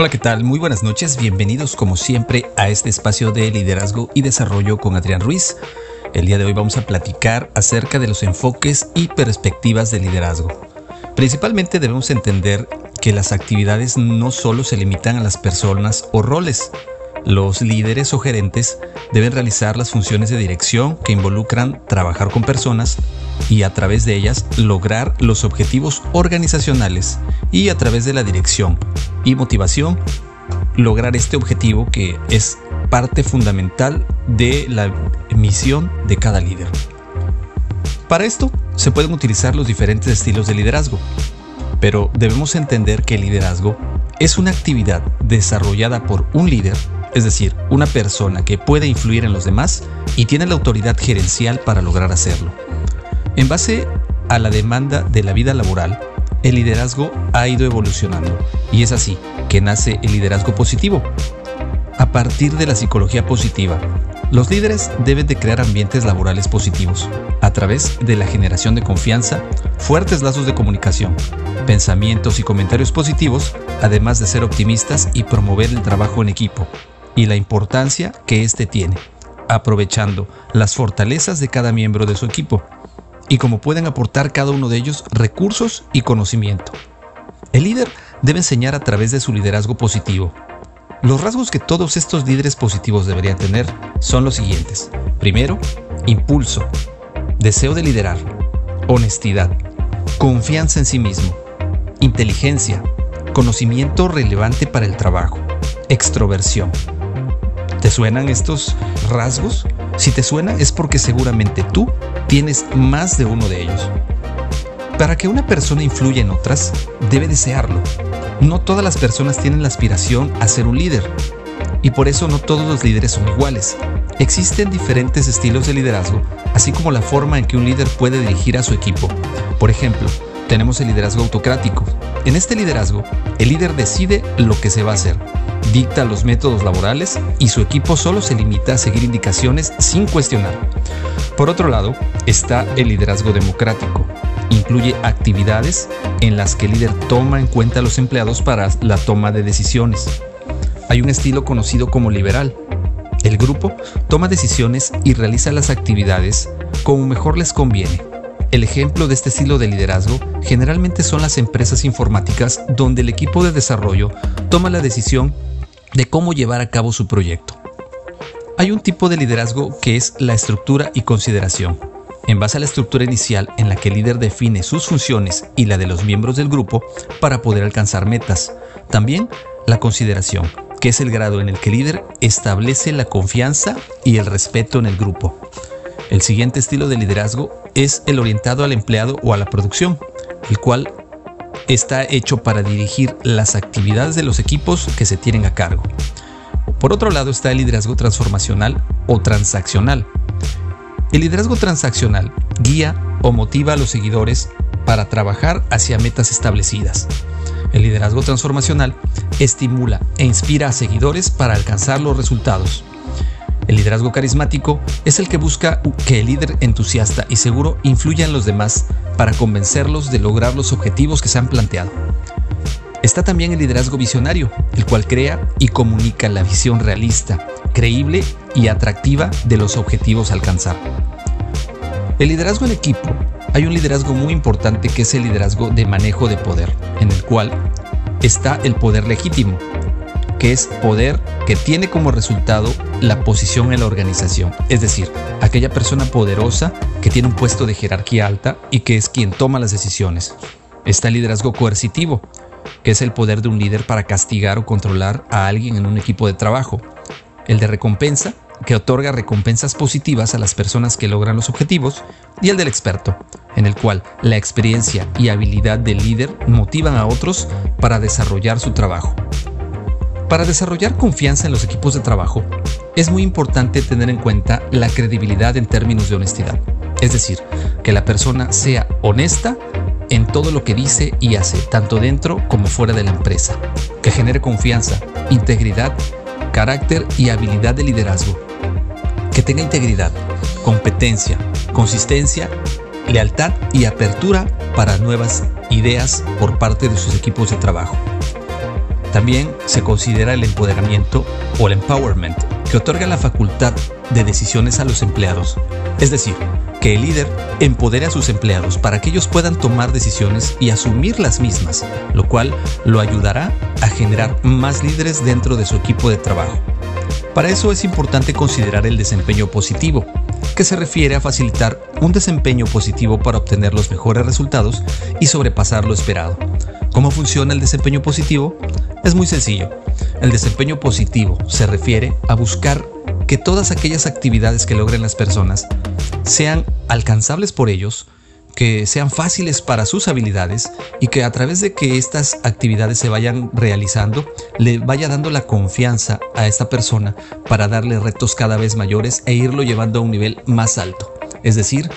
Hola, ¿qué tal? Muy buenas noches. Bienvenidos como siempre a este espacio de liderazgo y desarrollo con Adrián Ruiz. El día de hoy vamos a platicar acerca de los enfoques y perspectivas de liderazgo. Principalmente debemos entender que las actividades no solo se limitan a las personas o roles. Los líderes o gerentes deben realizar las funciones de dirección que involucran trabajar con personas y a través de ellas lograr los objetivos organizacionales y a través de la dirección y motivación lograr este objetivo que es parte fundamental de la misión de cada líder. Para esto se pueden utilizar los diferentes estilos de liderazgo, pero debemos entender que el liderazgo es una actividad desarrollada por un líder, es decir, una persona que puede influir en los demás y tiene la autoridad gerencial para lograr hacerlo. En base a la demanda de la vida laboral, el liderazgo ha ido evolucionando y es así que nace el liderazgo positivo. A partir de la psicología positiva, los líderes deben de crear ambientes laborales positivos a través de la generación de confianza, fuertes lazos de comunicación, pensamientos y comentarios positivos, además de ser optimistas y promover el trabajo en equipo y la importancia que éste tiene, aprovechando las fortalezas de cada miembro de su equipo y cómo pueden aportar cada uno de ellos recursos y conocimiento. El líder debe enseñar a través de su liderazgo positivo. Los rasgos que todos estos líderes positivos deberían tener son los siguientes. Primero, impulso, deseo de liderar, honestidad, confianza en sí mismo, inteligencia, conocimiento relevante para el trabajo, extroversión. ¿Te suenan estos rasgos? Si te suena es porque seguramente tú tienes más de uno de ellos. Para que una persona influya en otras, debe desearlo. No todas las personas tienen la aspiración a ser un líder, y por eso no todos los líderes son iguales. Existen diferentes estilos de liderazgo, así como la forma en que un líder puede dirigir a su equipo. Por ejemplo, tenemos el liderazgo autocrático. En este liderazgo, el líder decide lo que se va a hacer, dicta los métodos laborales y su equipo solo se limita a seguir indicaciones sin cuestionar. Por otro lado, está el liderazgo democrático. Incluye actividades en las que el líder toma en cuenta a los empleados para la toma de decisiones. Hay un estilo conocido como liberal. El grupo toma decisiones y realiza las actividades como mejor les conviene. El ejemplo de este estilo de liderazgo generalmente son las empresas informáticas donde el equipo de desarrollo toma la decisión de cómo llevar a cabo su proyecto. Hay un tipo de liderazgo que es la estructura y consideración. En base a la estructura inicial en la que el líder define sus funciones y la de los miembros del grupo para poder alcanzar metas. También la consideración, que es el grado en el que el líder establece la confianza y el respeto en el grupo. El siguiente estilo de liderazgo es el orientado al empleado o a la producción, el cual está hecho para dirigir las actividades de los equipos que se tienen a cargo. Por otro lado está el liderazgo transformacional o transaccional. El liderazgo transaccional guía o motiva a los seguidores para trabajar hacia metas establecidas. El liderazgo transformacional estimula e inspira a seguidores para alcanzar los resultados. El liderazgo carismático es el que busca que el líder entusiasta y seguro influya en los demás para convencerlos de lograr los objetivos que se han planteado. Está también el liderazgo visionario, el cual crea y comunica la visión realista, creíble y atractiva de los objetivos a alcanzar. El liderazgo en equipo. Hay un liderazgo muy importante que es el liderazgo de manejo de poder, en el cual está el poder legítimo, que es poder que tiene como resultado la posición en la organización, es decir, aquella persona poderosa que tiene un puesto de jerarquía alta y que es quien toma las decisiones. Está el liderazgo coercitivo, que es el poder de un líder para castigar o controlar a alguien en un equipo de trabajo. El de recompensa, que otorga recompensas positivas a las personas que logran los objetivos, y el del experto, en el cual la experiencia y habilidad del líder motivan a otros para desarrollar su trabajo. Para desarrollar confianza en los equipos de trabajo, es muy importante tener en cuenta la credibilidad en términos de honestidad. Es decir, que la persona sea honesta en todo lo que dice y hace, tanto dentro como fuera de la empresa. Que genere confianza, integridad, carácter y habilidad de liderazgo. Que tenga integridad, competencia, consistencia, lealtad y apertura para nuevas ideas por parte de sus equipos de trabajo También se considera el empoderamiento o el empowerment, que otorga la facultad de decisiones a los empleados. Es decir, que el líder empodere a sus empleados para que ellos puedan tomar decisiones y asumir las mismas, lo cual lo ayudará a generar más líderes dentro de su equipo de trabajo. Para eso es importante considerar el desempeño positivo, que se refiere a facilitar un desempeño positivo para obtener los mejores resultados y sobrepasar lo esperado. ¿Cómo funciona el desempeño positivo? Es muy sencillo. El desempeño positivo se refiere a buscar que todas aquellas actividades que logren las personas sean alcanzables por ellos, que sean fáciles para sus habilidades y que a través de que estas actividades se vayan realizando, le vaya dando la confianza a esta persona para darle retos cada vez mayores e irlo llevando a un nivel más alto. Es decir,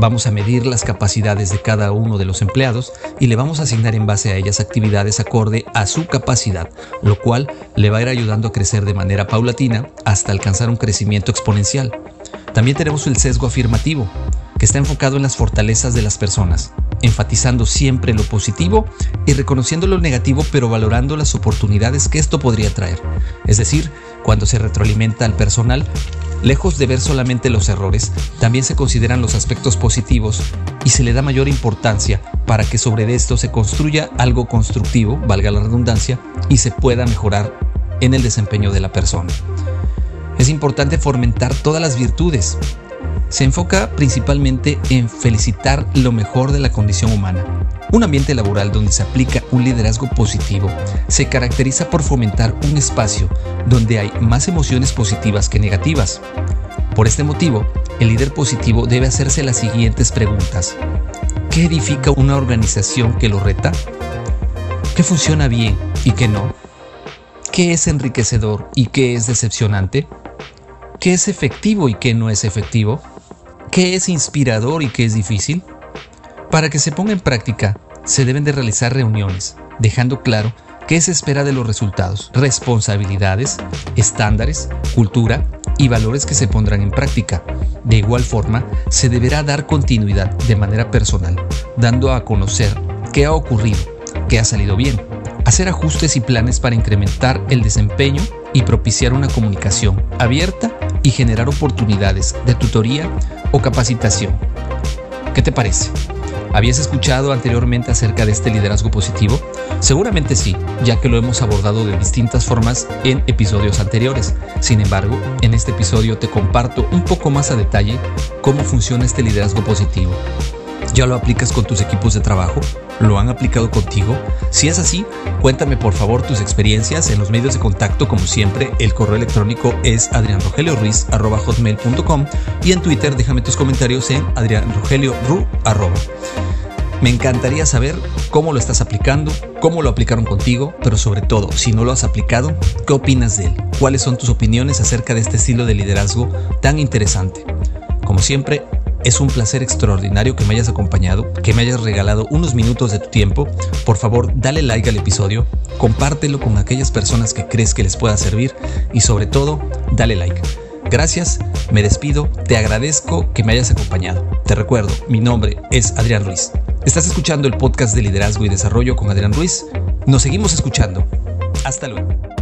Vamos a medir las capacidades de cada uno de los empleados y le vamos a asignar en base a ellas actividades acorde a su capacidad, lo cual le va a ir ayudando a crecer de manera paulatina hasta alcanzar un crecimiento exponencial. También tenemos el sesgo afirmativo, que está enfocado en las fortalezas de las personas, enfatizando siempre lo positivo y reconociendo lo negativo pero valorando las oportunidades que esto podría traer. Es decir, cuando se retroalimenta al personal, Lejos de ver solamente los errores, también se consideran los aspectos positivos y se le da mayor importancia para que sobre esto se construya algo constructivo, valga la redundancia, y se pueda mejorar en el desempeño de la persona. Es importante fomentar todas las virtudes. Se enfoca principalmente en felicitar lo mejor de la condición humana. Un ambiente laboral donde se aplica un liderazgo positivo se caracteriza por fomentar un espacio donde hay más emociones positivas que negativas. Por este motivo, el líder positivo debe hacerse las siguientes preguntas. ¿Qué edifica una organización que lo reta? ¿Qué funciona bien y qué no? ¿Qué es enriquecedor y qué es decepcionante? ¿Qué es efectivo y qué no es efectivo? ¿Qué es inspirador y qué es difícil? Para que se ponga en práctica, se deben de realizar reuniones, dejando claro qué se espera de los resultados, responsabilidades, estándares, cultura y valores que se pondrán en práctica. De igual forma, se deberá dar continuidad de manera personal, dando a conocer qué ha ocurrido, qué ha salido bien, hacer ajustes y planes para incrementar el desempeño y propiciar una comunicación abierta y generar oportunidades de tutoría o capacitación. ¿Qué te parece? ¿Habías escuchado anteriormente acerca de este liderazgo positivo? Seguramente sí, ya que lo hemos abordado de distintas formas en episodios anteriores. Sin embargo, en este episodio te comparto un poco más a detalle cómo funciona este liderazgo positivo. ¿Ya lo aplicas con tus equipos de trabajo? ¿Lo han aplicado contigo? Si es así, cuéntame por favor tus experiencias en los medios de contacto como siempre. El correo electrónico es adrianrogelioruiz.com y en Twitter déjame tus comentarios en adrianrogelioru. Me encantaría saber cómo lo estás aplicando, cómo lo aplicaron contigo, pero sobre todo, si no lo has aplicado, ¿qué opinas de él? ¿Cuáles son tus opiniones acerca de este estilo de liderazgo tan interesante? Como siempre, es un placer extraordinario que me hayas acompañado, que me hayas regalado unos minutos de tu tiempo. Por favor, dale like al episodio, compártelo con aquellas personas que crees que les pueda servir y sobre todo, dale like. Gracias, me despido, te agradezco que me hayas acompañado. Te recuerdo, mi nombre es Adrián Ruiz. Estás escuchando el podcast de liderazgo y desarrollo con Adrián Ruiz. Nos seguimos escuchando. Hasta luego.